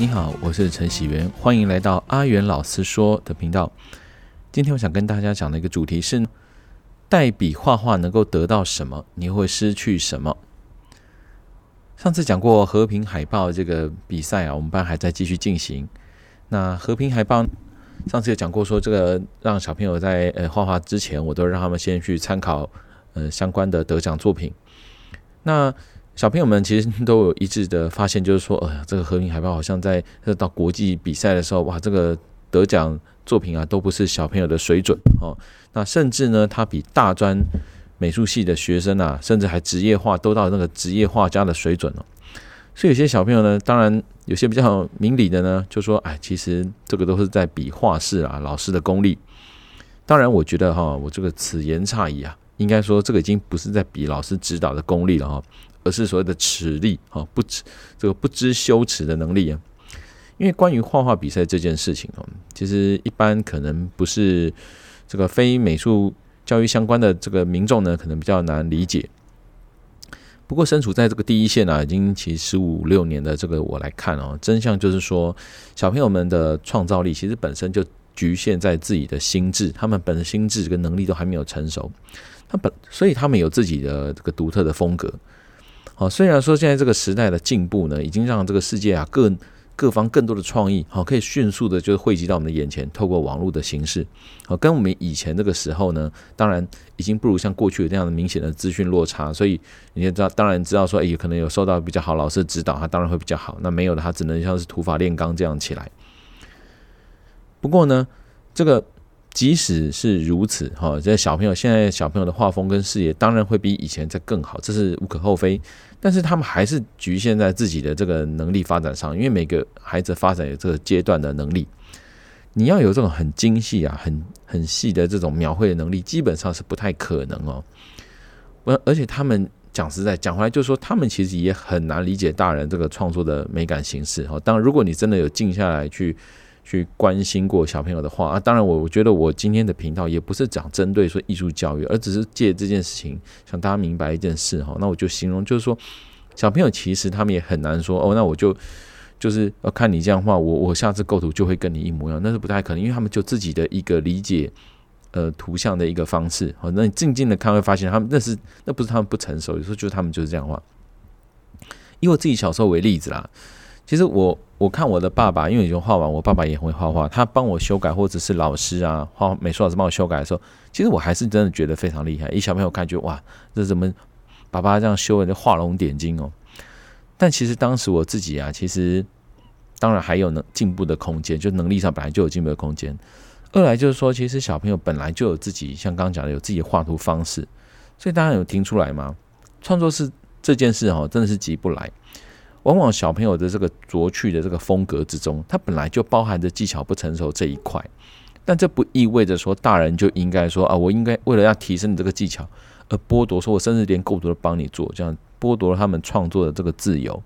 你好，我是陈喜元，欢迎来到阿元老师说的频道。今天我想跟大家讲的一个主题是：代笔画画能够得到什么？你会失去什么？上次讲过和平海报这个比赛啊，我们班还在继续进行。那和平海报上次有讲过，说这个让小朋友在呃画画之前，我都让他们先去参考呃相关的得奖作品。那小朋友们其实都有一致的发现，就是说，哎呃，这个和平海报好像在到国际比赛的时候，哇，这个得奖作品啊，都不是小朋友的水准哦。那甚至呢，他比大专美术系的学生啊，甚至还职业化，都到那个职业画家的水准哦。所以有些小朋友呢，当然有些比较明理的呢，就说，哎，其实这个都是在比画室啊，老师的功力。当然，我觉得哈，我这个此言差矣啊，应该说这个已经不是在比老师指导的功力了哈。而是所谓的耻力啊，不知这个不知羞耻的能力啊。因为关于画画比赛这件事情哦，其实一般可能不是这个非美术教育相关的这个民众呢，可能比较难理解。不过身处在这个第一线啊，已经其实五六年的这个我来看哦，真相就是说，小朋友们的创造力其实本身就局限在自己的心智，他们本身心智跟能力都还没有成熟，他本所以他们有自己的这个独特的风格。好，虽然说现在这个时代的进步呢，已经让这个世界啊各各方更多的创意，好，可以迅速的就汇集到我们的眼前，透过网络的形式，好，跟我们以前这个时候呢，当然已经不如像过去有这样的明显的资讯落差，所以你也知道，当然知道说，哎，可能有受到比较好老师的指导，他当然会比较好，那没有的，他只能像是土法炼钢这样起来。不过呢，这个。即使是如此，哈，这小朋友现在小朋友的画风跟视野当然会比以前再更好，这是无可厚非。但是他们还是局限在自己的这个能力发展上，因为每个孩子发展有这个阶段的能力。你要有这种很精细啊、很很细的这种描绘的能力，基本上是不太可能哦。而而且他们讲实在讲回来，就是说他们其实也很难理解大人这个创作的美感形式。哈，当然如果你真的有静下来去。去关心过小朋友的话啊，当然我我觉得我今天的频道也不是讲针对说艺术教育，而只是借这件事情想大家明白一件事哈。那我就形容就是说，小朋友其实他们也很难说哦，那我就就是要看你这样画，我我下次构图就会跟你一模一样，那是不太可能，因为他们就自己的一个理解呃图像的一个方式。好，那你静静的看会发现，他们那是那不是他们不成熟，有时候就是他们就是这样画。以我自己小时候为例子啦。其实我我看我的爸爸，因为已经画完，我爸爸也会画画。他帮我修改，或者是老师啊，画美术老师帮我修改的时候，其实我还是真的觉得非常厉害。一小朋友看就哇，这怎么爸爸这样修的，画龙点睛哦。但其实当时我自己啊，其实当然还有能进步的空间，就能力上本来就有进步的空间。二来就是说，其实小朋友本来就有自己，像刚刚讲的有自己的画图方式，所以大家有听出来吗？创作是这件事哦，真的是急不来。往往小朋友的这个拙趣的这个风格之中，它本来就包含着技巧不成熟这一块，但这不意味着说大人就应该说啊，我应该为了要提升你这个技巧而剥夺，说我甚至连构图都帮你做，这样剥夺了他们创作的这个自由。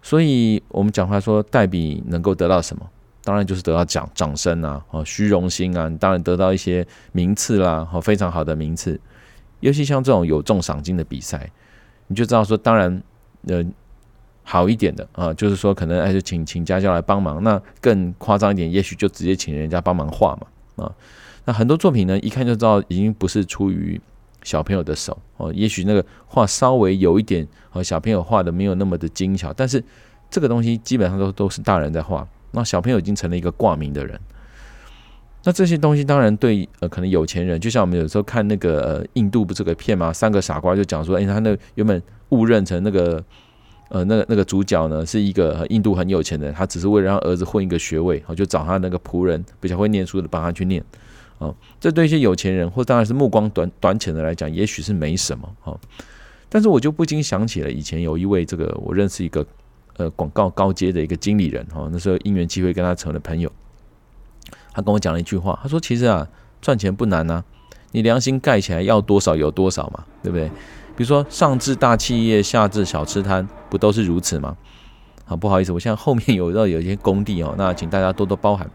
所以，我们讲话说代笔能够得到什么？当然就是得到奖掌声啊，哦，虚荣心啊，当然得到一些名次啦，哦，非常好的名次。尤其像这种有重赏金的比赛，你就知道说，当然，呃。好一点的啊，就是说可能还是请请家教来帮忙。那更夸张一点，也许就直接请人家帮忙画嘛啊。那很多作品呢，一看就知道已经不是出于小朋友的手哦。也许那个画稍微有一点和小朋友画的没有那么的精巧，但是这个东西基本上都都是大人在画。那小朋友已经成了一个挂名的人。那这些东西当然对呃可能有钱人，就像我们有时候看那个呃印度不是个片吗？三个傻瓜就讲说，哎，他那原本误认成那个。呃，那个那个主角呢，是一个印度很有钱的人，他只是为了让儿子混一个学位，我就找他那个仆人比较会念书的帮他去念。哦，这对一些有钱人或当然是目光短短浅的来讲，也许是没什么。哦，但是我就不禁想起了以前有一位这个我认识一个呃广告高阶的一个经理人，哦，那时候因缘机会跟他成了朋友。他跟我讲了一句话，他说：“其实啊，赚钱不难啊，你良心盖起来要多少有多少嘛，对不对？”比如说，上至大企业，下至小吃摊，不都是如此吗？好，不好意思，我现在后面有到有一些工地哦，那请大家多多包涵。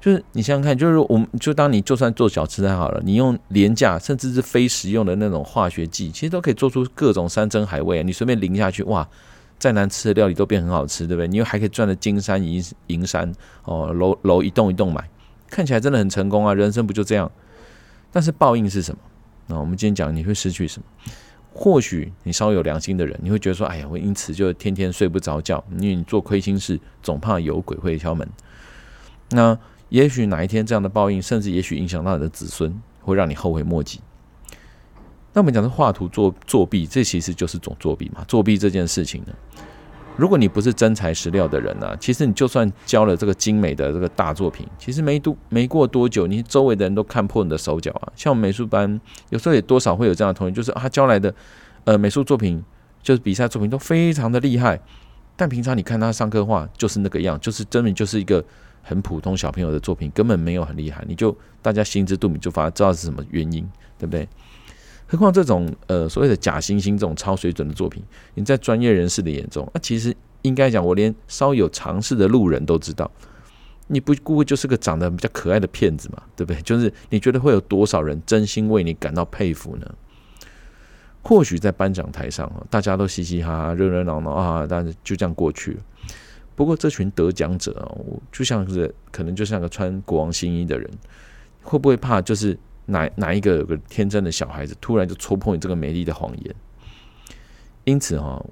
就是你想想看，就是我们就当你就算做小吃摊好了，你用廉价甚至是非食用的那种化学剂，其实都可以做出各种山珍海味啊。你随便淋下去，哇，再难吃的料理都变很好吃，对不对？你又还可以赚的金山银银山哦，楼楼一栋一栋买，看起来真的很成功啊！人生不就这样？但是报应是什么？那我们今天讲你会失去什么？或许你稍微有良心的人，你会觉得说：“哎呀，我因此就天天睡不着觉，因为你做亏心事，总怕有鬼会敲门。”那也许哪一天这样的报应，甚至也许影响到你的子孙，会让你后悔莫及。那我们讲的画图作作弊，这其实就是种作弊嘛。作弊这件事情呢，如果你不是真材实料的人呢、其实你就算交了这个精美的这个大作品，其实没多没过多久，你周围的人都看破你的手脚啊。像我们美术班，有时候也多少会有这样的同学，就是他交来的呃美术作品，就是比赛作品都非常的厉害，但平常你看他上课画就是那个样，就是真的就是一个很普通小朋友的作品，根本没有很厉害。你就大家心知肚明，就发知道是什么原因，对不对？何况这种呃所谓的假惺惺这种超水准的作品，你在专业人士的眼中，那、其实应该讲，我连稍有常识的路人都知道，你不过就是个长得比较可爱的骗子嘛，对不对？就是你觉得会有多少人真心为你感到佩服呢？或许在颁奖台上，大家都嘻嘻哈哈、热热闹闹啊，但是就这样过去了。不过这群得奖者啊，我就像是可能就像个穿国王新衣的人，会不会怕就是？哪哪一个有个天真的小孩子，突然就戳破你这个美丽的谎言？因此哈，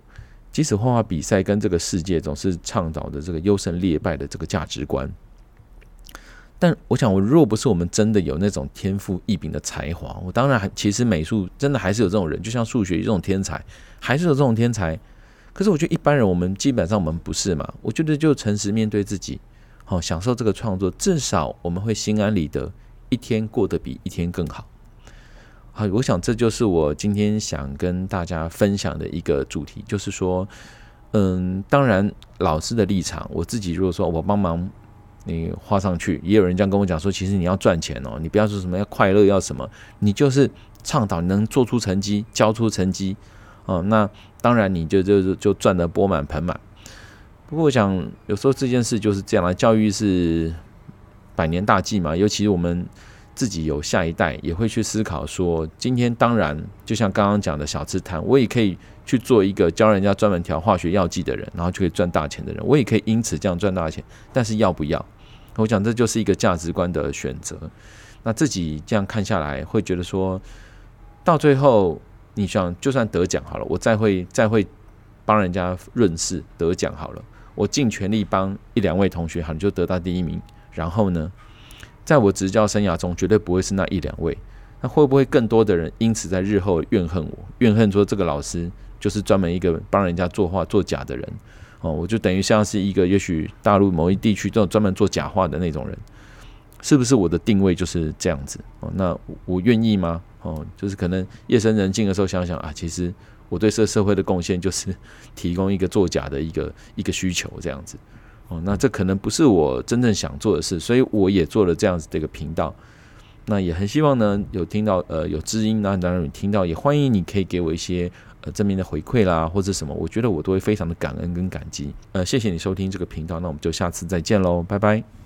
即使画画比赛跟这个世界总是倡导的这个优胜劣败的这个价值观，但我想，我若不是我们真的有那种天赋异禀的才华，我当然还其实美术真的还是有这种人，就像数学这种天才，还是有这种天才。可是我觉得一般人，我们基本上我们不是嘛。我觉得就诚实面对自己，好享受这个创作，至少我们会心安理得。一天过得比一天更好，好，我想这就是我今天想跟大家分享的一个主题，就是说，嗯，当然老师的立场，我自己如果说我帮忙你画上去，也有人这样跟我讲说，其实你要赚钱哦，你不要说什么要快乐要什么，你就是倡导你能做出成绩，交出成绩，哦，那当然你就就就赚得钵满盆满。不过我想有时候这件事就是这样，教育是。百年大计嘛，尤其我们自己有下一代，也会去思考说，今天当然就像刚刚讲的小吃摊，我也可以去做一个教人家专门调化学药剂的人，然后就可以赚大钱的人，我也可以因此这样赚大钱。但是要不要？我讲这就是一个价值观的选择。那自己这样看下来，会觉得说，到最后你想，就算得奖好了，我再会再会帮人家润饰得奖好了，我尽全力帮一两位同学，好，你就得到第一名。然后呢，在我执教生涯中，绝对不会是那一两位。那会不会更多的人因此在日后怨恨我，怨恨说这个老师就是专门一个帮人家作画作假的人？哦，我就等于像是一个也许大陆某一地区这种专门做假画的那种人，是不是我的定位就是这样子？哦，那我愿意吗？哦，就是可能夜深人静的时候想想啊，其实我对这社会的贡献就是提供一个作假的一个一个需求这样子。哦，那这可能不是我真正想做的事，所以我也做了这样子的一个频道。那也很希望呢，有听到呃有知音，那当然你听到也欢迎你可以给我一些呃正面的回馈啦，或者什么，我觉得我都会非常的感恩跟感激。呃，谢谢你收听这个频道，那我们就下次再见喽，拜拜。